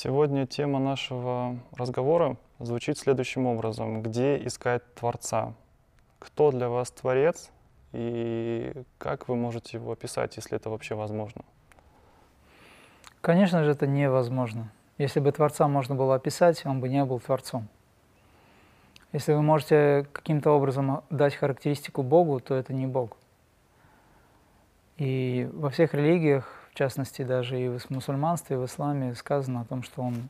Сегодня тема нашего разговора звучит следующим образом. Где искать Творца? Кто для вас Творец и как вы можете его описать, если это вообще возможно? Конечно же, это невозможно. Если бы Творца можно было описать, он бы не был Творцом. Если вы можете каким-то образом дать характеристику Богу, то это не Бог. И во всех религиях частности, даже и в мусульманстве, и в исламе сказано о том, что он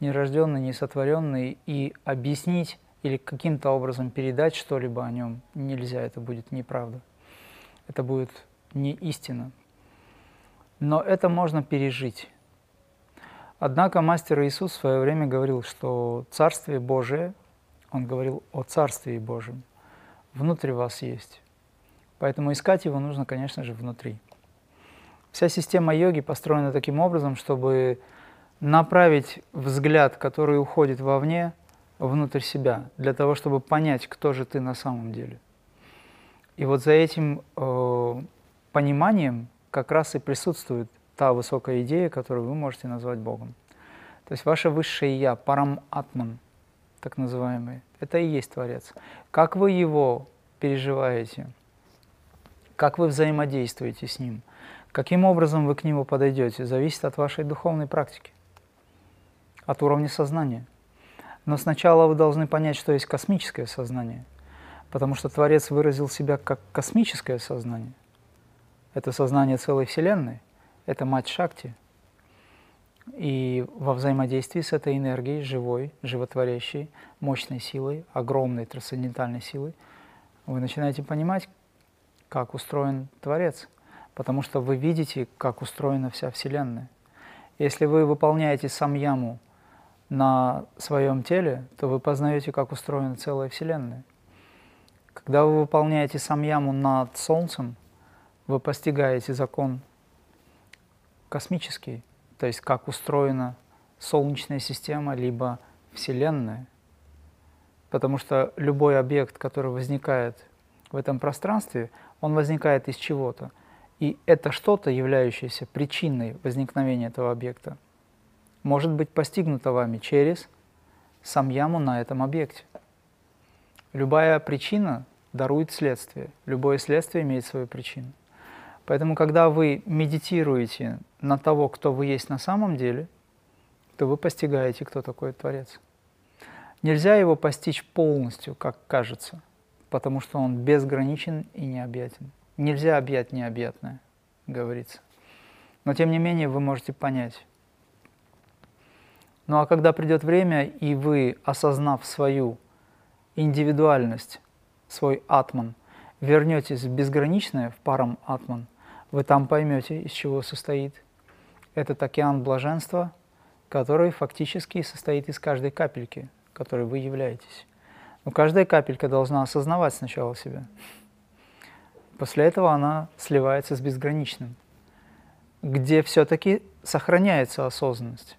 нерожденный, несотворенный, и объяснить или каким-то образом передать что-либо о нем нельзя, это будет неправда. Это будет не истина. Но это можно пережить. Однако мастер Иисус в свое время говорил, что Царствие Божие, он говорил о Царствии Божьем, внутри вас есть. Поэтому искать его нужно, конечно же, внутри. Вся система йоги построена таким образом, чтобы направить взгляд, который уходит вовне, внутрь себя, для того, чтобы понять, кто же ты на самом деле. И вот за этим э, пониманием как раз и присутствует та высокая идея, которую вы можете назвать Богом. То есть ваше высшее Я, парам атман, так называемый, это и есть Творец. Как вы его переживаете, как вы взаимодействуете с ним – Каким образом вы к нему подойдете, зависит от вашей духовной практики, от уровня сознания. Но сначала вы должны понять, что есть космическое сознание, потому что Творец выразил себя как космическое сознание. Это сознание целой Вселенной, это мать Шакти. И во взаимодействии с этой энергией, живой, животворящей, мощной силой, огромной трансцендентальной силой, вы начинаете понимать, как устроен Творец – потому что вы видите, как устроена вся Вселенная. Если вы выполняете самьяму на своем теле, то вы познаете, как устроена целая Вселенная. Когда вы выполняете самьяму над Солнцем, вы постигаете закон космический, то есть как устроена Солнечная система, либо Вселенная. Потому что любой объект, который возникает в этом пространстве, он возникает из чего-то – и это что-то, являющееся причиной возникновения этого объекта, может быть постигнуто вами через самьяму на этом объекте. Любая причина дарует следствие, любое следствие имеет свою причину. Поэтому, когда вы медитируете на того, кто вы есть на самом деле, то вы постигаете, кто такой Творец. Нельзя его постичь полностью, как кажется, потому что он безграничен и необъятен. Нельзя объять необъятное, говорится. Но тем не менее вы можете понять. Ну а когда придет время, и вы, осознав свою индивидуальность, свой атман, вернетесь в безграничное, в парам атман, вы там поймете, из чего состоит этот океан блаженства, который фактически состоит из каждой капельки, которой вы являетесь. Но каждая капелька должна осознавать сначала себя. После этого она сливается с безграничным, где все-таки сохраняется осознанность.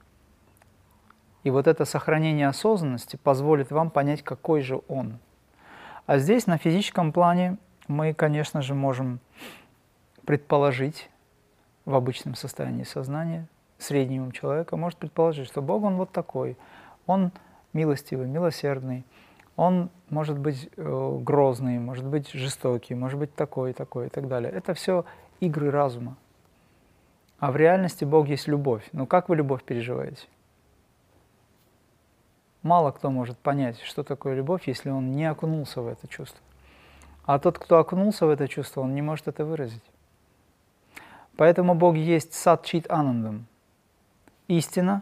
И вот это сохранение осознанности позволит вам понять, какой же он. А здесь, на физическом плане, мы, конечно же, можем предположить в обычном состоянии сознания, среднего человека может предположить, что Бог, Он вот такой, Он милостивый, милосердный, он может быть э, грозный, может быть жестокий, может быть такой, такой и так далее. Это все игры разума. А в реальности Бог есть любовь. Но как вы любовь переживаете? Мало кто может понять, что такое любовь, если он не окунулся в это чувство. А тот, кто окунулся в это чувство, он не может это выразить. Поэтому Бог есть сад чит анандам. Истина,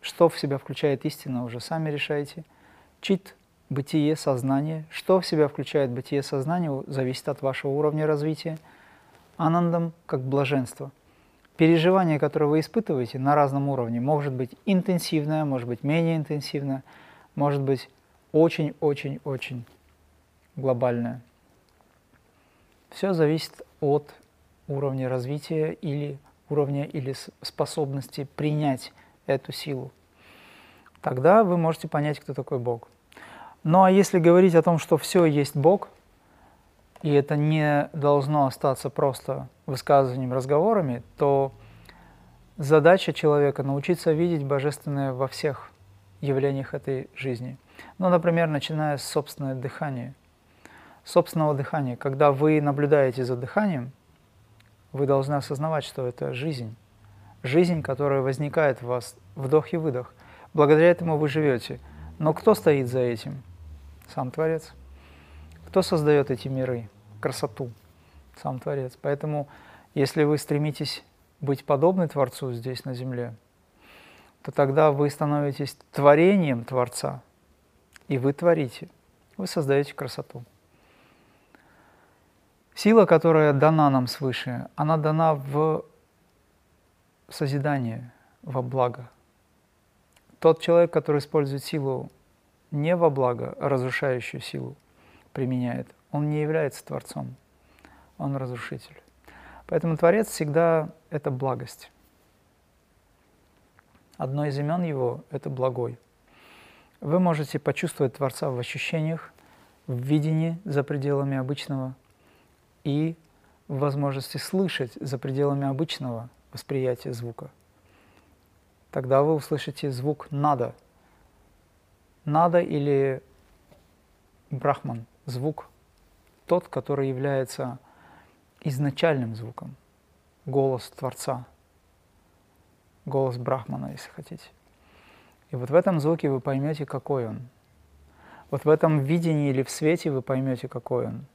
что в себя включает истина, уже сами решаете. Чит бытие сознания. Что в себя включает бытие сознания, зависит от вашего уровня развития. Анандам как блаженство. Переживание, которое вы испытываете на разном уровне, может быть интенсивное, может быть менее интенсивное, может быть очень-очень-очень глобальное. Все зависит от уровня развития или уровня или способности принять эту силу. Тогда вы можете понять, кто такой Бог. Ну а если говорить о том, что все есть Бог, и это не должно остаться просто высказыванием, разговорами, то Задача человека – научиться видеть божественное во всех явлениях этой жизни. Ну, например, начиная с собственного дыхания. Собственного дыхания. Когда вы наблюдаете за дыханием, вы должны осознавать, что это жизнь. Жизнь, которая возникает в вас, вдох и выдох. Благодаря этому вы живете. Но кто стоит за этим? Сам Творец. Кто создает эти миры, красоту? Сам Творец. Поэтому, если вы стремитесь быть подобны Творцу здесь на земле, то тогда вы становитесь творением Творца, и вы творите, вы создаете красоту. Сила, которая дана нам свыше, она дана в созидание, во благо. Тот человек, который использует силу не во благо, а разрушающую силу применяет, он не является Творцом, он разрушитель. Поэтому Творец всегда – это благость. Одно из имен его – это благой. Вы можете почувствовать Творца в ощущениях, в видении за пределами обычного – и в возможности слышать за пределами обычного восприятия звука. Тогда вы услышите звук «надо». «Надо» или «брахман» – звук тот, который является изначальным звуком, голос Творца, голос Брахмана, если хотите. И вот в этом звуке вы поймете, какой он. Вот в этом видении или в свете вы поймете, какой он –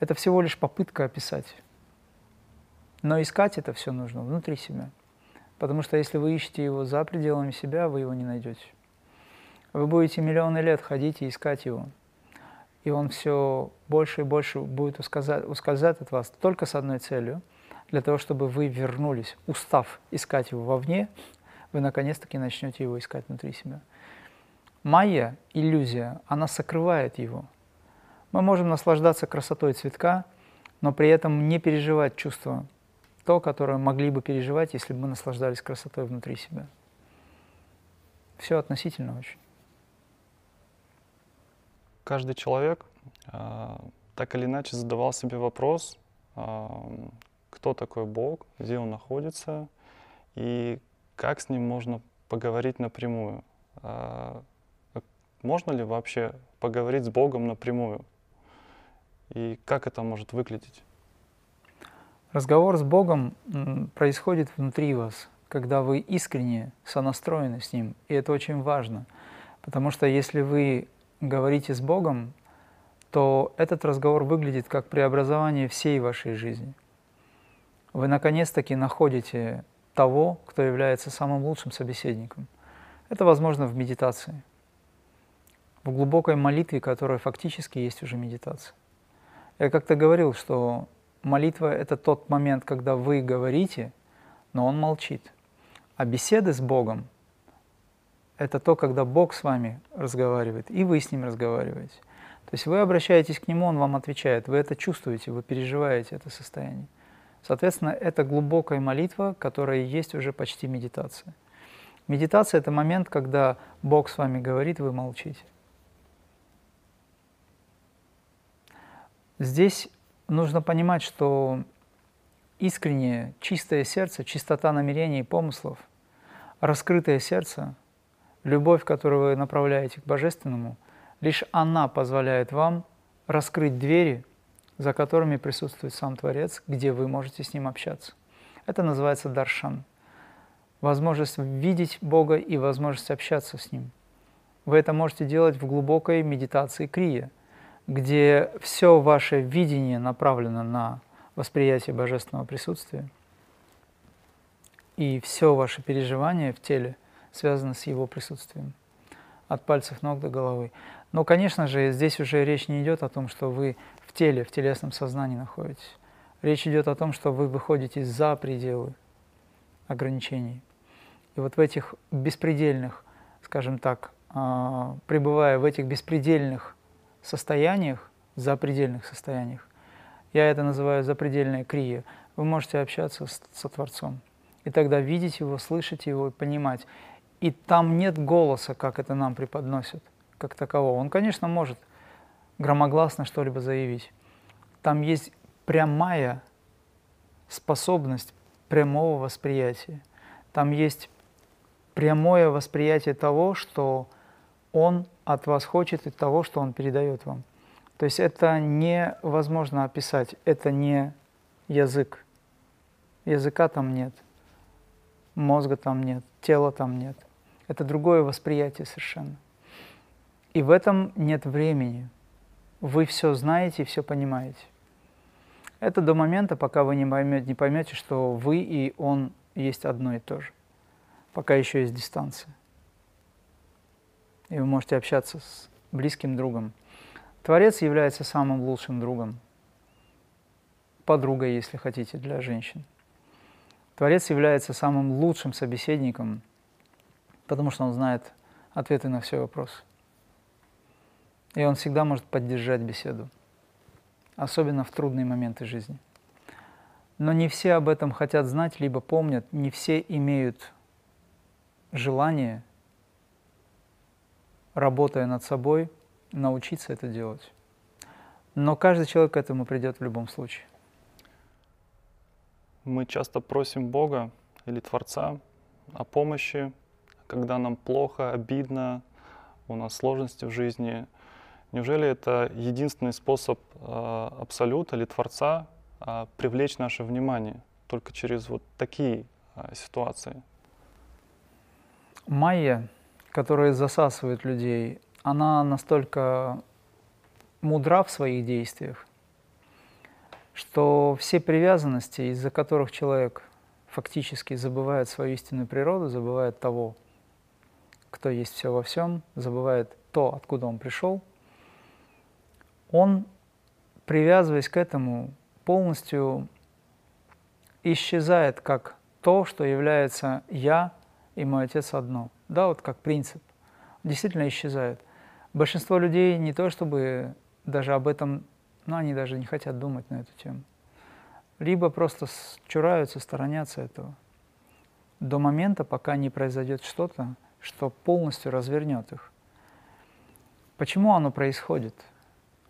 это всего лишь попытка описать. Но искать это все нужно внутри себя. Потому что если вы ищете его за пределами себя, вы его не найдете. Вы будете миллионы лет ходить и искать его. И он все больше и больше будет ускользать, от вас только с одной целью, для того, чтобы вы вернулись, устав искать его вовне, вы наконец-таки начнете его искать внутри себя. Майя, иллюзия, она сокрывает его – мы можем наслаждаться красотой цветка, но при этом не переживать чувство, то, которое могли бы переживать, если бы мы наслаждались красотой внутри себя. Все относительно очень. Каждый человек э, так или иначе задавал себе вопрос, э, кто такой Бог, где он находится и как с ним можно поговорить напрямую. Э, можно ли вообще поговорить с Богом напрямую? и как это может выглядеть? Разговор с Богом происходит внутри вас, когда вы искренне сонастроены с Ним, и это очень важно, потому что если вы говорите с Богом, то этот разговор выглядит как преобразование всей вашей жизни. Вы наконец-таки находите того, кто является самым лучшим собеседником. Это возможно в медитации, в глубокой молитве, которая фактически есть уже медитация. Я как-то говорил, что молитва – это тот момент, когда вы говорите, но Он молчит. А беседы с Богом – это то, когда Бог с вами разговаривает, и вы с Ним разговариваете. То есть вы обращаетесь к Нему, Он вам отвечает, вы это чувствуете, вы переживаете это состояние. Соответственно, это глубокая молитва, которая есть уже почти медитация. Медитация – это момент, когда Бог с вами говорит, вы молчите. Здесь нужно понимать, что искреннее, чистое сердце, чистота намерений и помыслов, раскрытое сердце, любовь, которую вы направляете к Божественному, лишь она позволяет вам раскрыть двери, за которыми присутствует сам Творец, где вы можете с Ним общаться. Это называется даршан. Возможность видеть Бога и возможность общаться с Ним. Вы это можете делать в глубокой медитации крия – где все ваше видение направлено на восприятие божественного присутствия, и все ваше переживание в теле связано с его присутствием, от пальцев ног до головы. Но, конечно же, здесь уже речь не идет о том, что вы в теле, в телесном сознании находитесь. Речь идет о том, что вы выходите за пределы ограничений. И вот в этих беспредельных, скажем так, а, пребывая в этих беспредельных состояниях, запредельных состояниях, я это называю запредельная крия, вы можете общаться с, со Творцом. И тогда видеть Его, слышать Его и понимать. И там нет голоса, как это нам преподносят, как такового. Он, конечно, может громогласно что-либо заявить. Там есть прямая способность прямого восприятия. Там есть прямое восприятие того, что Он от вас хочет и того, что Он передает вам. То есть это невозможно описать, это не язык. Языка там нет, мозга там нет, тела там нет. Это другое восприятие совершенно. И в этом нет времени. Вы все знаете и все понимаете. Это до момента, пока вы не поймете, не поймете, что вы и он есть одно и то же. Пока еще есть дистанция. И вы можете общаться с близким другом. Творец является самым лучшим другом. Подругой, если хотите, для женщин. Творец является самым лучшим собеседником, потому что он знает ответы на все вопросы. И он всегда может поддержать беседу, особенно в трудные моменты жизни. Но не все об этом хотят знать, либо помнят, не все имеют желание, работая над собой, научиться это делать. Но каждый человек к этому придет в любом случае. Мы часто просим Бога или Творца о помощи, когда нам плохо, обидно, у нас сложности в жизни – Неужели это единственный способ э, Абсолюта или Творца э, привлечь наше внимание только через вот такие э, ситуации? Майя, которая засасывает людей, она настолько мудра в своих действиях, что все привязанности, из-за которых человек фактически забывает свою истинную природу, забывает того, кто есть все во всем, забывает то, откуда он пришел – он, привязываясь к этому, полностью исчезает как то, что является я и мой отец одно. Да, вот как принцип. Действительно исчезает. Большинство людей не то чтобы даже об этом, ну, они даже не хотят думать на эту тему. Либо просто чураются, сторонятся этого. До момента, пока не произойдет что-то, что полностью развернет их. Почему оно происходит?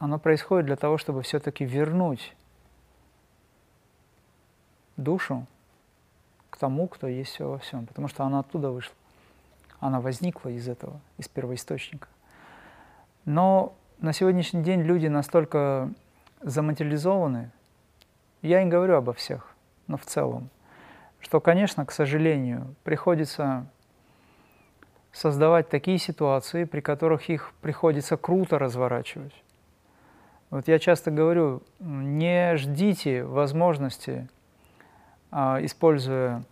оно происходит для того, чтобы все-таки вернуть душу к тому, кто есть все во всем, потому что она оттуда вышла. Она возникла из этого, из первоисточника. Но на сегодняшний день люди настолько заматериализованы, я не говорю обо всех, но в целом, что, конечно, к сожалению, приходится создавать такие ситуации, при которых их приходится круто разворачивать. Вот я часто говорю, не ждите возможности, а, используя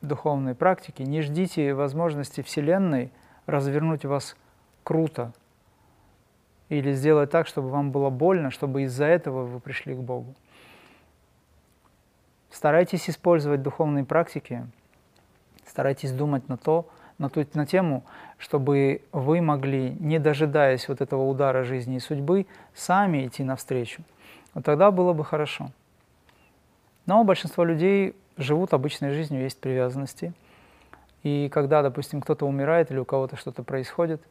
духовные практики, не ждите возможности Вселенной развернуть вас круто или сделать так, чтобы вам было больно, чтобы из-за этого вы пришли к Богу. Старайтесь использовать духовные практики, старайтесь думать на то, на, ту, на тему, чтобы вы могли, не дожидаясь вот этого удара жизни и судьбы, сами идти навстречу. Вот тогда было бы хорошо. Но большинство людей живут обычной жизнью, есть привязанности. И когда, допустим, кто-то умирает или у кого-то что-то происходит,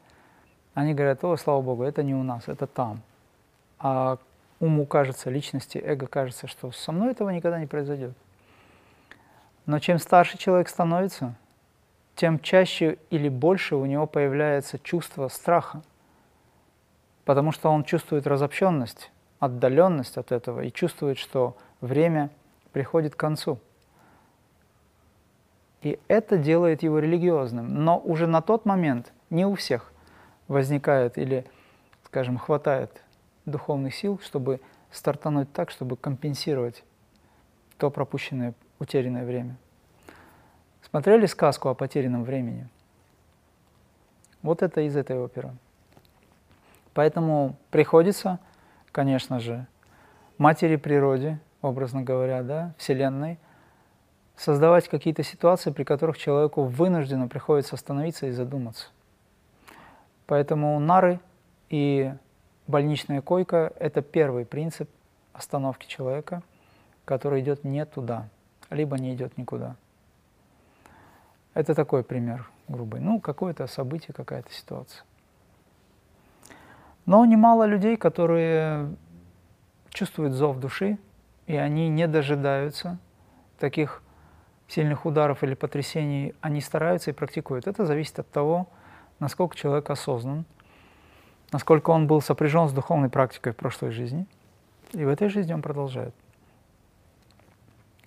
они говорят, о, слава Богу, это не у нас, это там. А уму кажется, личности, эго кажется, что со мной этого никогда не произойдет. Но чем старше человек становится, тем чаще или больше у него появляется чувство страха, потому что он чувствует разобщенность, отдаленность от этого и чувствует, что время приходит к концу. И это делает его религиозным. Но уже на тот момент не у всех возникает или, скажем, хватает духовных сил, чтобы стартануть так, чтобы компенсировать то пропущенное, утерянное время. Смотрели сказку о потерянном времени? Вот это из этой оперы. Поэтому приходится, конечно же, матери природе, образно говоря, да, Вселенной, создавать какие-то ситуации, при которых человеку вынужденно приходится остановиться и задуматься. Поэтому нары и больничная койка – это первый принцип остановки человека, который идет не туда, либо не идет никуда. Это такой пример грубый. Ну, какое-то событие, какая-то ситуация. Но немало людей, которые чувствуют зов души, и они не дожидаются таких сильных ударов или потрясений они стараются и практикуют. Это зависит от того, насколько человек осознан, насколько он был сопряжен с духовной практикой в прошлой жизни, и в этой жизни он продолжает.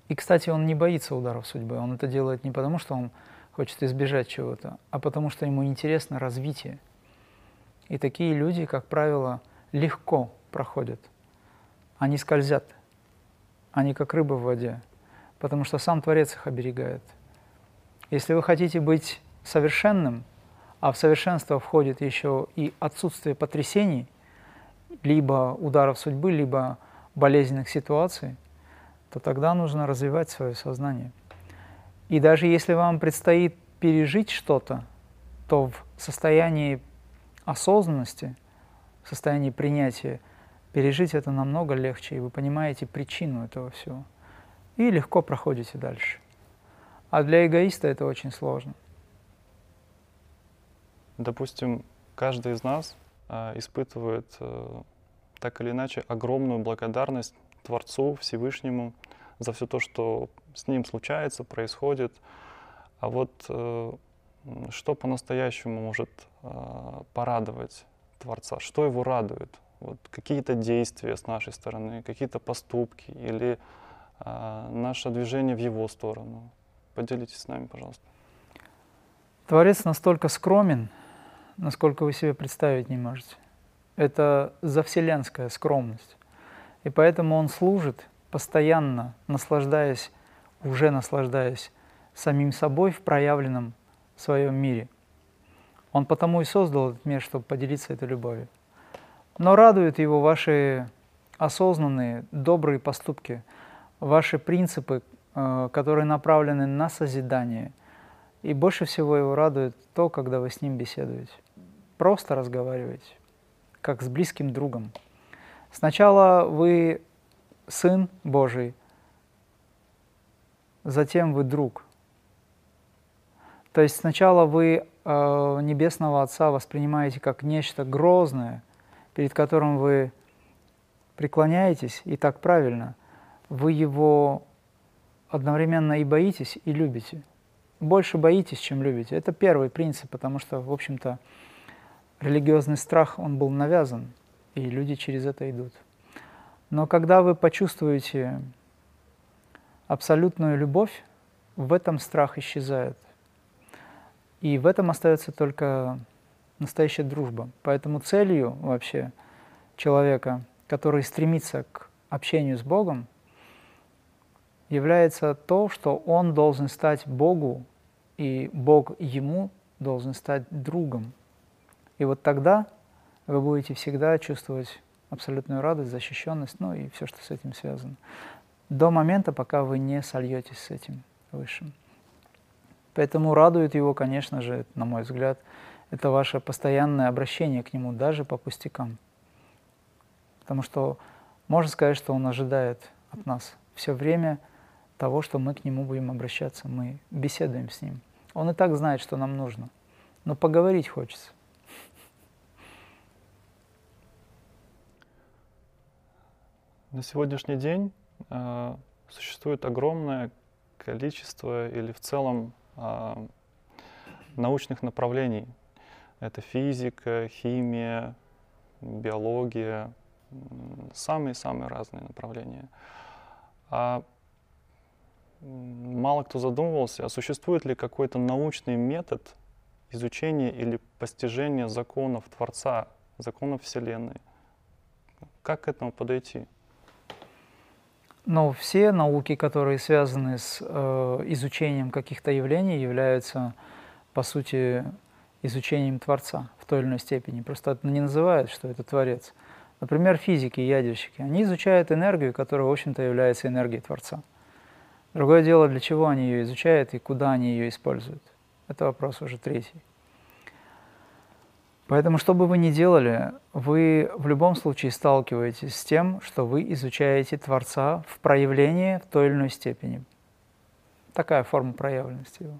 И, кстати, он не боится ударов судьбы. Он это делает не потому, что он хочет избежать чего-то, а потому что ему интересно развитие. И такие люди, как правило, легко проходят. Они скользят. Они как рыба в воде, потому что сам Творец их оберегает. Если вы хотите быть совершенным, а в совершенство входит еще и отсутствие потрясений, либо ударов судьбы, либо болезненных ситуаций, то тогда нужно развивать свое сознание. И даже если вам предстоит пережить что-то, то в состоянии осознанности, в состоянии принятия, пережить это намного легче, и вы понимаете причину этого всего. И легко проходите дальше. А для эгоиста это очень сложно. Допустим, каждый из нас э, испытывает э, так или иначе огромную благодарность Творцу, Всевышнему за все то, что с ним случается, происходит. А вот э, что по-настоящему может э, порадовать Творца? Что его радует? Вот какие-то действия с нашей стороны, какие-то поступки или наше движение в его сторону. Поделитесь с нами, пожалуйста. Творец настолько скромен, насколько вы себе представить не можете. Это завселенская скромность. И поэтому он служит, постоянно наслаждаясь, уже наслаждаясь самим собой в проявленном своем мире. Он потому и создал этот мир, чтобы поделиться этой любовью. Но радуют его ваши осознанные, добрые поступки, ваши принципы, э, которые направлены на созидание. И больше всего его радует то, когда вы с ним беседуете просто разговаривать, как с близким другом. Сначала вы сын Божий, затем вы друг. То есть сначала вы э, Небесного Отца воспринимаете как нечто грозное, перед которым вы преклоняетесь, и так правильно. Вы его одновременно и боитесь, и любите. Больше боитесь, чем любите. Это первый принцип, потому что, в общем-то, религиозный страх, он был навязан, и люди через это идут. Но когда вы почувствуете абсолютную любовь, в этом страх исчезает. И в этом остается только настоящая дружба. Поэтому целью вообще человека, который стремится к общению с Богом, является то, что он должен стать Богу, и Бог ему должен стать другом. И вот тогда вы будете всегда чувствовать абсолютную радость, защищенность, ну и все, что с этим связано. До момента, пока вы не сольетесь с этим высшим. Поэтому радует его, конечно же, на мой взгляд, это ваше постоянное обращение к нему, даже по пустякам. Потому что можно сказать, что он ожидает от нас все время того, что мы к нему будем обращаться, мы беседуем с ним. Он и так знает, что нам нужно, но поговорить хочется. На сегодняшний день э, существует огромное количество или в целом э, научных направлений. Это физика, химия, биология, самые-самые разные направления. А мало кто задумывался, а существует ли какой-то научный метод изучения или постижения законов Творца, законов Вселенной? Как к этому подойти? Но все науки, которые связаны с э, изучением каких-то явлений, являются, по сути, изучением Творца в той или иной степени. Просто это не называют, что это Творец. Например, физики и ядерщики. Они изучают энергию, которая, в общем-то, является энергией Творца. Другое дело, для чего они ее изучают и куда они ее используют. Это вопрос уже третий. Поэтому, что бы вы ни делали, вы в любом случае сталкиваетесь с тем, что вы изучаете Творца в проявлении в той или иной степени. Такая форма проявленности его.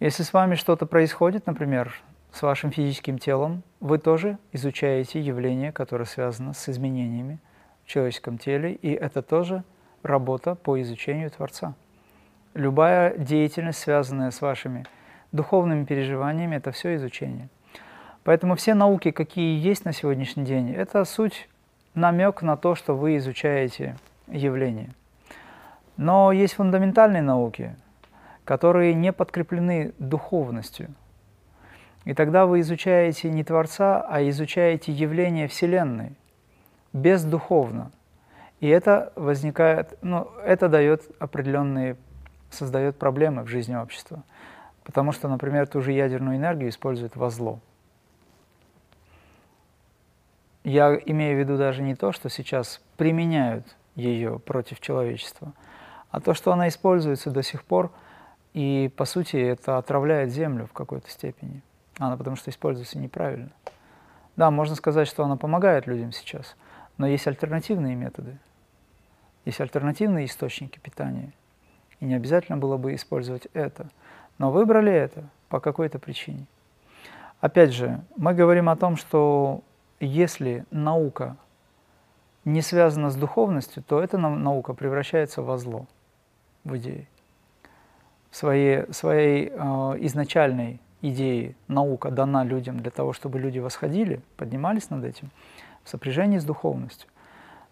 Если с вами что-то происходит, например, с вашим физическим телом, вы тоже изучаете явление, которое связано с изменениями в человеческом теле, и это тоже работа по изучению Творца. Любая деятельность, связанная с вашими духовными переживаниями, это все изучение. Поэтому все науки, какие есть на сегодняшний день, это суть намек на то, что вы изучаете явление. Но есть фундаментальные науки, которые не подкреплены духовностью. И тогда вы изучаете не Творца, а изучаете явление Вселенной, бездуховно. И это возникает, ну, это дает определенные, создает проблемы в жизни общества. Потому что, например, ту же ядерную энергию используют во зло. Я имею в виду даже не то, что сейчас применяют ее против человечества, а то, что она используется до сих пор, и, по сути, это отравляет Землю в какой-то степени. Она потому что используется неправильно. Да, можно сказать, что она помогает людям сейчас, но есть альтернативные методы, есть альтернативные источники питания. И не обязательно было бы использовать это. Но выбрали это по какой-то причине. Опять же, мы говорим о том, что если наука не связана с духовностью, то эта наука превращается во зло, в идее. В своей, своей э, изначальной идее наука дана людям для того, чтобы люди восходили, поднимались над этим, в сопряжении с духовностью.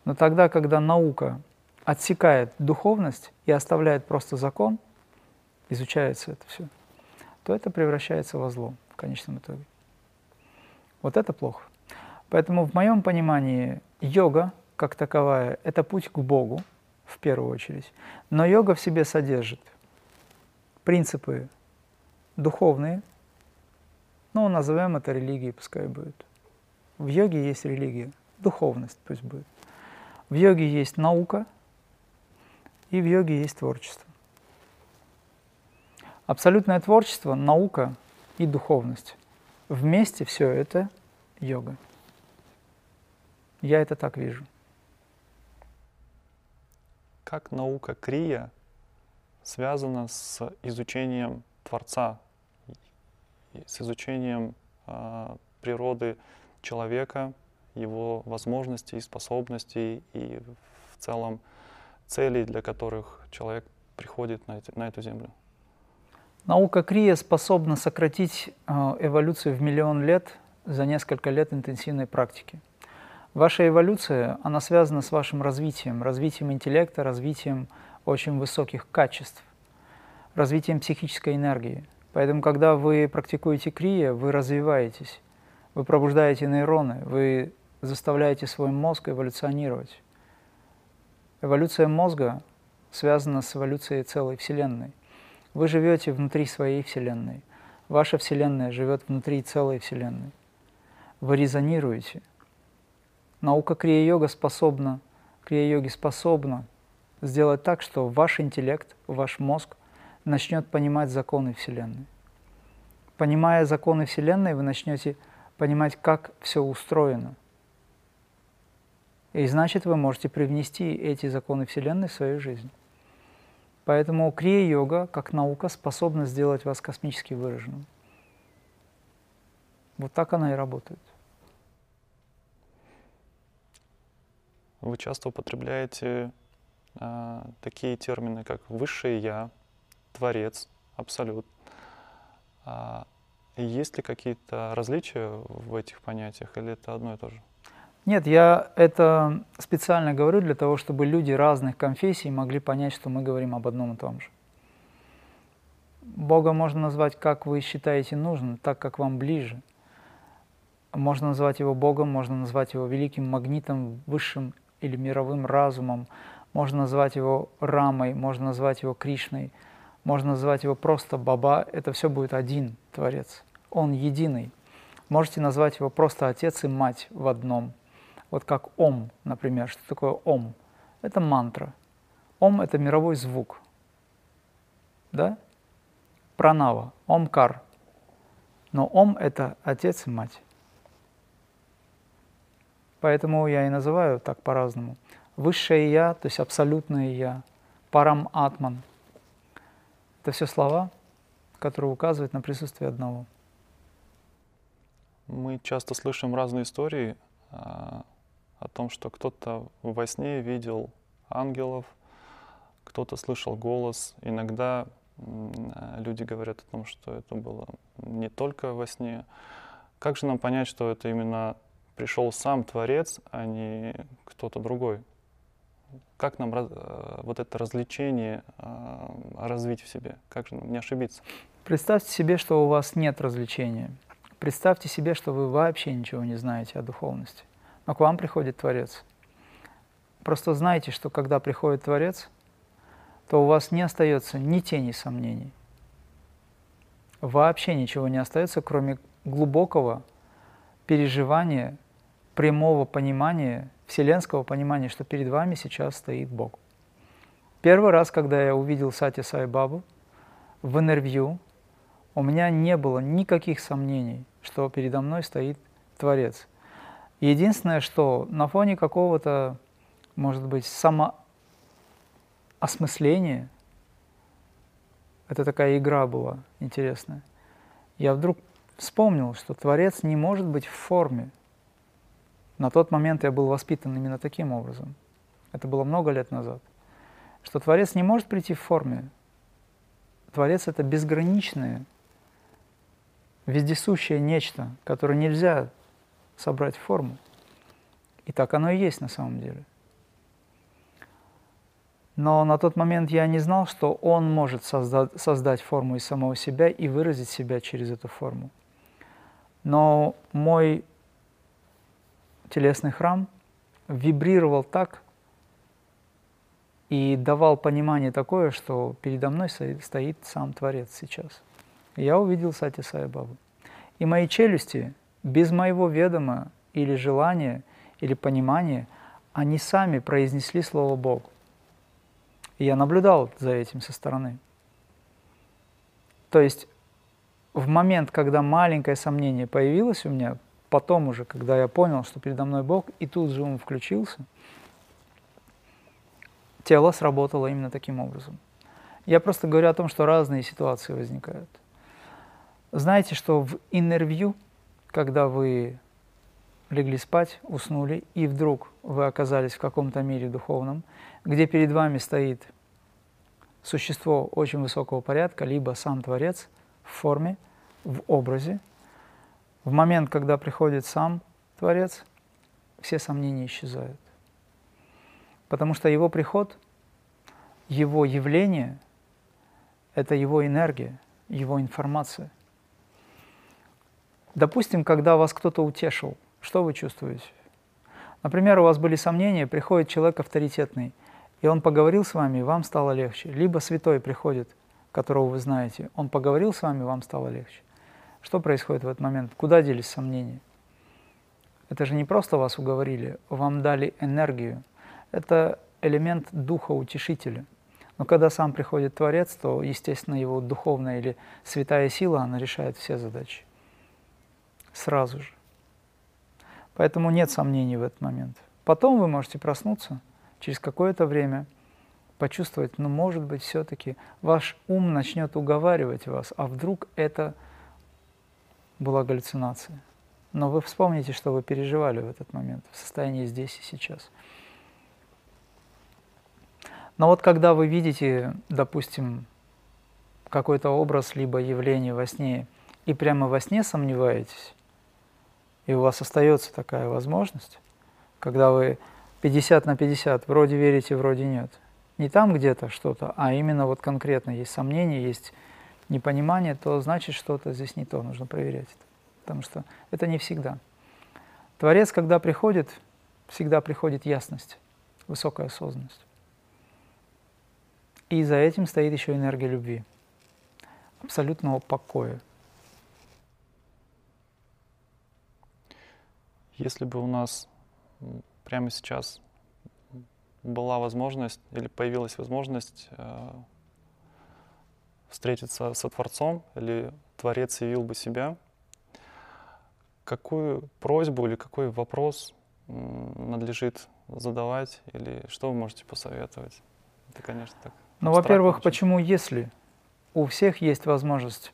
Но тогда, когда наука отсекает духовность и оставляет просто закон, изучается это все, то это превращается во зло в конечном итоге. Вот это плохо. Поэтому в моем понимании йога как таковая – это путь к Богу в первую очередь. Но йога в себе содержит принципы духовные, ну, назовем это религией, пускай будет. В йоге есть религия, духовность пусть будет. В йоге есть наука, и в йоге есть творчество. Абсолютное творчество, наука и духовность. Вместе все это йога. Я это так вижу. Как наука крия связана с изучением Творца, с изучением э, природы человека, его возможностей, способностей и в целом целей, для которых человек приходит на, эти, на эту землю. Наука Крия способна сократить э, эволюцию в миллион лет за несколько лет интенсивной практики. Ваша эволюция, она связана с вашим развитием, развитием интеллекта, развитием очень высоких качеств, развитием психической энергии. Поэтому, когда вы практикуете крия, вы развиваетесь, вы пробуждаете нейроны, вы заставляете свой мозг эволюционировать. Эволюция мозга связана с эволюцией целой Вселенной. Вы живете внутри своей Вселенной. Ваша Вселенная живет внутри целой Вселенной. Вы резонируете – Наука крия-йога способна, крия-йоги способна сделать так, что ваш интеллект, ваш мозг начнет понимать законы Вселенной. Понимая законы Вселенной, вы начнете понимать, как все устроено. И значит, вы можете привнести эти законы Вселенной в свою жизнь. Поэтому крия-йога, как наука, способна сделать вас космически выраженным. Вот так она и работает. Вы часто употребляете э, такие термины, как высшее я, творец, абсолют. А есть ли какие-то различия в этих понятиях, или это одно и то же? Нет, я это специально говорю для того, чтобы люди разных конфессий могли понять, что мы говорим об одном и том же. Бога можно назвать, как вы считаете нужным, так, как вам ближе. Можно назвать его Богом, можно назвать его великим магнитом, высшим или мировым разумом, можно назвать его Рамой, можно назвать его Кришной, можно назвать его просто Баба, это все будет один Творец. Он единый. Можете назвать его просто Отец и Мать в одном. Вот как Ом, например. Что такое Ом? Это мантра. Ом – это мировой звук. Да? Пранава, Омкар. Но Ом – это Отец и Мать. Поэтому я и называю так по-разному. Высшее Я, то есть абсолютное Я, Парам Атман. Это все слова, которые указывают на присутствие одного. Мы часто слышим разные истории а, о том, что кто-то во сне видел ангелов, кто-то слышал голос. Иногда люди говорят о том, что это было не только во сне. Как же нам понять, что это именно пришел сам Творец, а не кто-то другой? Как нам э, вот это развлечение э, развить в себе? Как же нам не ошибиться? Представьте себе, что у вас нет развлечения. Представьте себе, что вы вообще ничего не знаете о духовности. Но к вам приходит Творец. Просто знайте, что когда приходит Творец, то у вас не остается ни тени сомнений. Вообще ничего не остается, кроме глубокого переживания, прямого понимания, вселенского понимания, что перед вами сейчас стоит Бог. Первый раз, когда я увидел Сати Сай Бабу в интервью, у меня не было никаких сомнений, что передо мной стоит Творец. Единственное, что на фоне какого-то, может быть, самоосмысления, это такая игра была интересная, я вдруг вспомнил, что Творец не может быть в форме. На тот момент я был воспитан именно таким образом. Это было много лет назад. Что Творец не может прийти в форме. Творец — это безграничное, вездесущее нечто, которое нельзя собрать форму. И так оно и есть на самом деле. Но на тот момент я не знал, что он может создать, создать форму из самого себя и выразить себя через эту форму. Но мой телесный храм вибрировал так и давал понимание такое, что передо мной стоит сам Творец сейчас. я увидел Сати Сай Бабу. И мои челюсти без моего ведома или желания, или понимания, они сами произнесли слово Бог. И я наблюдал за этим со стороны. То есть в момент, когда маленькое сомнение появилось у меня, потом уже, когда я понял, что передо мной Бог, и тут же он включился, тело сработало именно таким образом. Я просто говорю о том, что разные ситуации возникают. Знаете, что в интервью, когда вы легли спать, уснули, и вдруг вы оказались в каком-то мире духовном, где перед вами стоит существо очень высокого порядка, либо сам Творец в форме, в образе, в момент, когда приходит сам Творец, все сомнения исчезают. Потому что его приход, его явление – это его энергия, его информация – Допустим, когда вас кто-то утешил, что вы чувствуете? Например, у вас были сомнения, приходит человек авторитетный, и он поговорил с вами, и вам стало легче. Либо святой приходит, которого вы знаете, он поговорил с вами, вам стало легче. Что происходит в этот момент? Куда делись сомнения? Это же не просто вас уговорили, вам дали энергию. Это элемент духа утешителя. Но когда сам приходит Творец, то, естественно, его духовная или святая сила, она решает все задачи сразу же. Поэтому нет сомнений в этот момент. Потом вы можете проснуться через какое-то время, почувствовать, ну, может быть, все-таки ваш ум начнет уговаривать вас, а вдруг это была галлюцинация. Но вы вспомните, что вы переживали в этот момент, в состоянии здесь и сейчас. Но вот когда вы видите, допустим, какой-то образ либо явление во сне, и прямо во сне сомневаетесь, и у вас остается такая возможность, когда вы 50 на 50, вроде верите, вроде нет. Не там где-то что-то, а именно вот конкретно есть сомнения, есть непонимание, то значит что-то здесь не то, нужно проверять это. Потому что это не всегда. Творец, когда приходит, всегда приходит ясность, высокая осознанность. И за этим стоит еще энергия любви, абсолютного покоя, Если бы у нас прямо сейчас была возможность или появилась возможность э, встретиться со Творцом или Творец явил бы себя, какую просьбу или какой вопрос надлежит задавать или что вы можете посоветовать? Это, конечно, так. Ну, во-первых, очень. почему если у всех есть возможность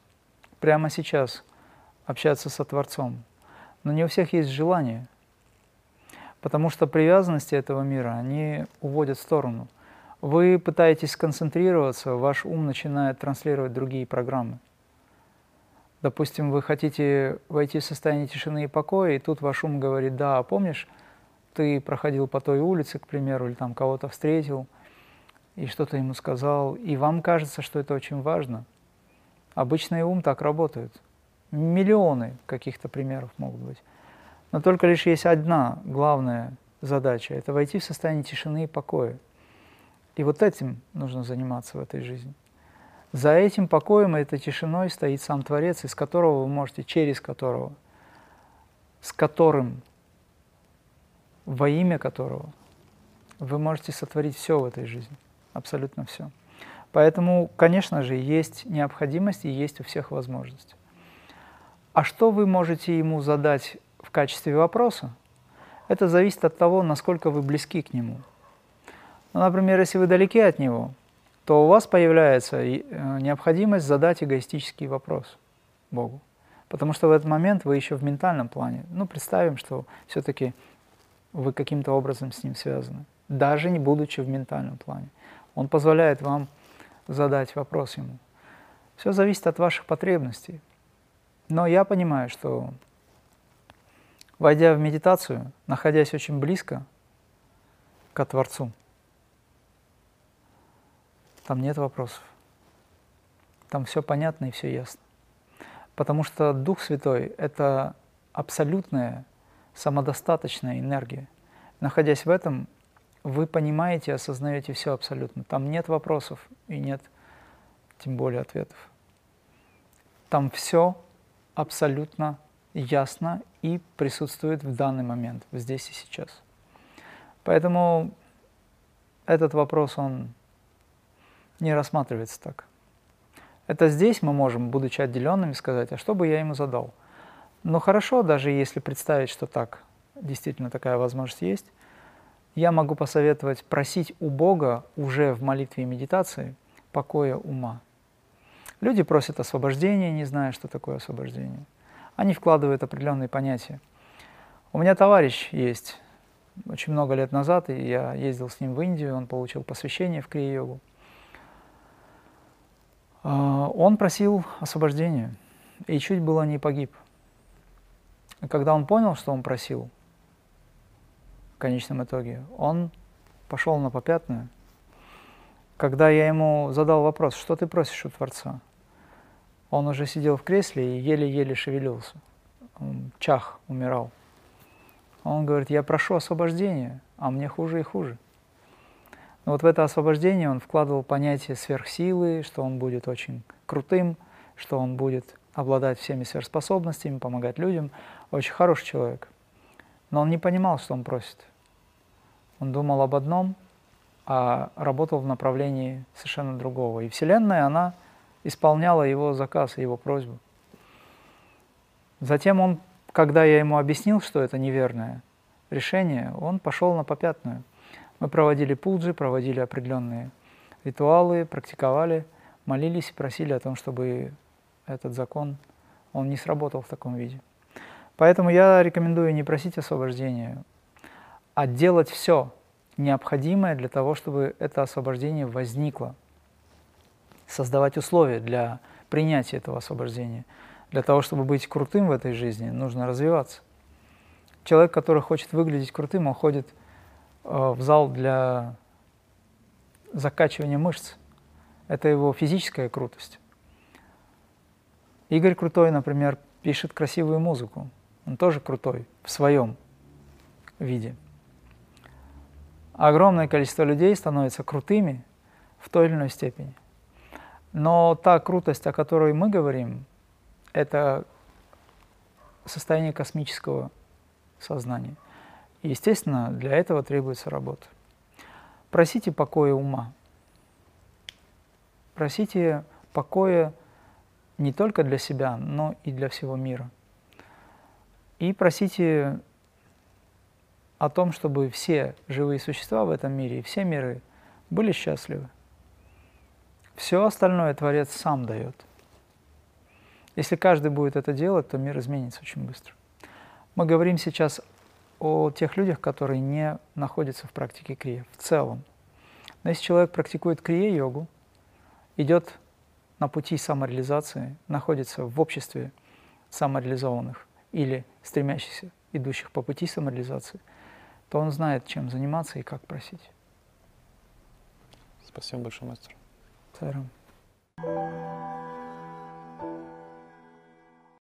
прямо сейчас общаться со Творцом, но не у всех есть желание, потому что привязанности этого мира, они уводят в сторону. Вы пытаетесь сконцентрироваться, ваш ум начинает транслировать другие программы. Допустим, вы хотите войти в состояние тишины и покоя, и тут ваш ум говорит, да, помнишь, ты проходил по той улице, к примеру, или там кого-то встретил, и что-то ему сказал, и вам кажется, что это очень важно. Обычный ум так работает. Миллионы каких-то примеров могут быть. Но только лишь есть одна главная задача – это войти в состояние тишины и покоя. И вот этим нужно заниматься в этой жизни. За этим покоем и этой тишиной стоит сам Творец, из которого вы можете, через которого, с которым, во имя которого вы можете сотворить все в этой жизни, абсолютно все. Поэтому, конечно же, есть необходимость и есть у всех возможность. А что вы можете ему задать в качестве вопроса? Это зависит от того, насколько вы близки к нему. Ну, например, если вы далеки от него, то у вас появляется э, необходимость задать эгоистический вопрос Богу. Потому что в этот момент вы еще в ментальном плане. Ну, представим, что все-таки вы каким-то образом с ним связаны, даже не будучи в ментальном плане. Он позволяет вам задать вопрос ему. Все зависит от ваших потребностей. Но я понимаю, что войдя в медитацию, находясь очень близко к Творцу, там нет вопросов. Там все понятно и все ясно. Потому что Дух Святой — это абсолютная самодостаточная энергия. Находясь в этом, вы понимаете, осознаете все абсолютно. Там нет вопросов и нет тем более ответов. Там все абсолютно ясно и присутствует в данный момент, здесь и сейчас. Поэтому этот вопрос, он не рассматривается так. Это здесь мы можем, будучи отделенными, сказать, а что бы я ему задал? Но хорошо, даже если представить, что так, действительно такая возможность есть, я могу посоветовать просить у Бога уже в молитве и медитации покоя ума. Люди просят освобождения, не зная, что такое освобождение. Они вкладывают определенные понятия. У меня товарищ есть, очень много лет назад, и я ездил с ним в Индию, он получил посвящение в крия-йогу. А, он просил освобождения и чуть было не погиб. когда он понял, что он просил, в конечном итоге, он пошел на попятную. Когда я ему задал вопрос, что ты просишь у Творца, он уже сидел в кресле и еле-еле шевелился. Он чах, умирал. Он говорит, я прошу освобождения, а мне хуже и хуже. Но вот в это освобождение он вкладывал понятие сверхсилы, что он будет очень крутым, что он будет обладать всеми сверхспособностями, помогать людям. Очень хороший человек. Но он не понимал, что он просит. Он думал об одном, а работал в направлении совершенно другого. И Вселенная, она исполняла его заказ и его просьбу. Затем он, когда я ему объяснил, что это неверное решение, он пошел на попятную – мы проводили пуджи, проводили определенные ритуалы, практиковали, молились и просили о том, чтобы этот закон, он не сработал в таком виде. Поэтому я рекомендую не просить освобождения, а делать все необходимое для того, чтобы это освобождение возникло. Создавать условия для принятия этого освобождения. Для того, чтобы быть крутым в этой жизни, нужно развиваться. Человек, который хочет выглядеть крутым, он ходит Э, в зал для закачивания мышц. Это его физическая крутость. Игорь Крутой, например, пишет красивую музыку. Он тоже крутой в своем виде. Огромное количество людей становится крутыми в той или иной степени. Но та крутость, о которой мы говорим, это состояние космического сознания – естественно, для этого требуется работа. Просите покоя ума. Просите покоя не только для себя, но и для всего мира. И просите о том, чтобы все живые существа в этом мире и все миры были счастливы. Все остальное Творец сам дает. Если каждый будет это делать, то мир изменится очень быстро. Мы говорим сейчас о тех людях, которые не находятся в практике крия в целом. Но если человек практикует крия-йогу, идет на пути самореализации, находится в обществе самореализованных или стремящихся, идущих по пути самореализации, то он знает, чем заниматься и как просить. Спасибо большое, мастер. Caramba.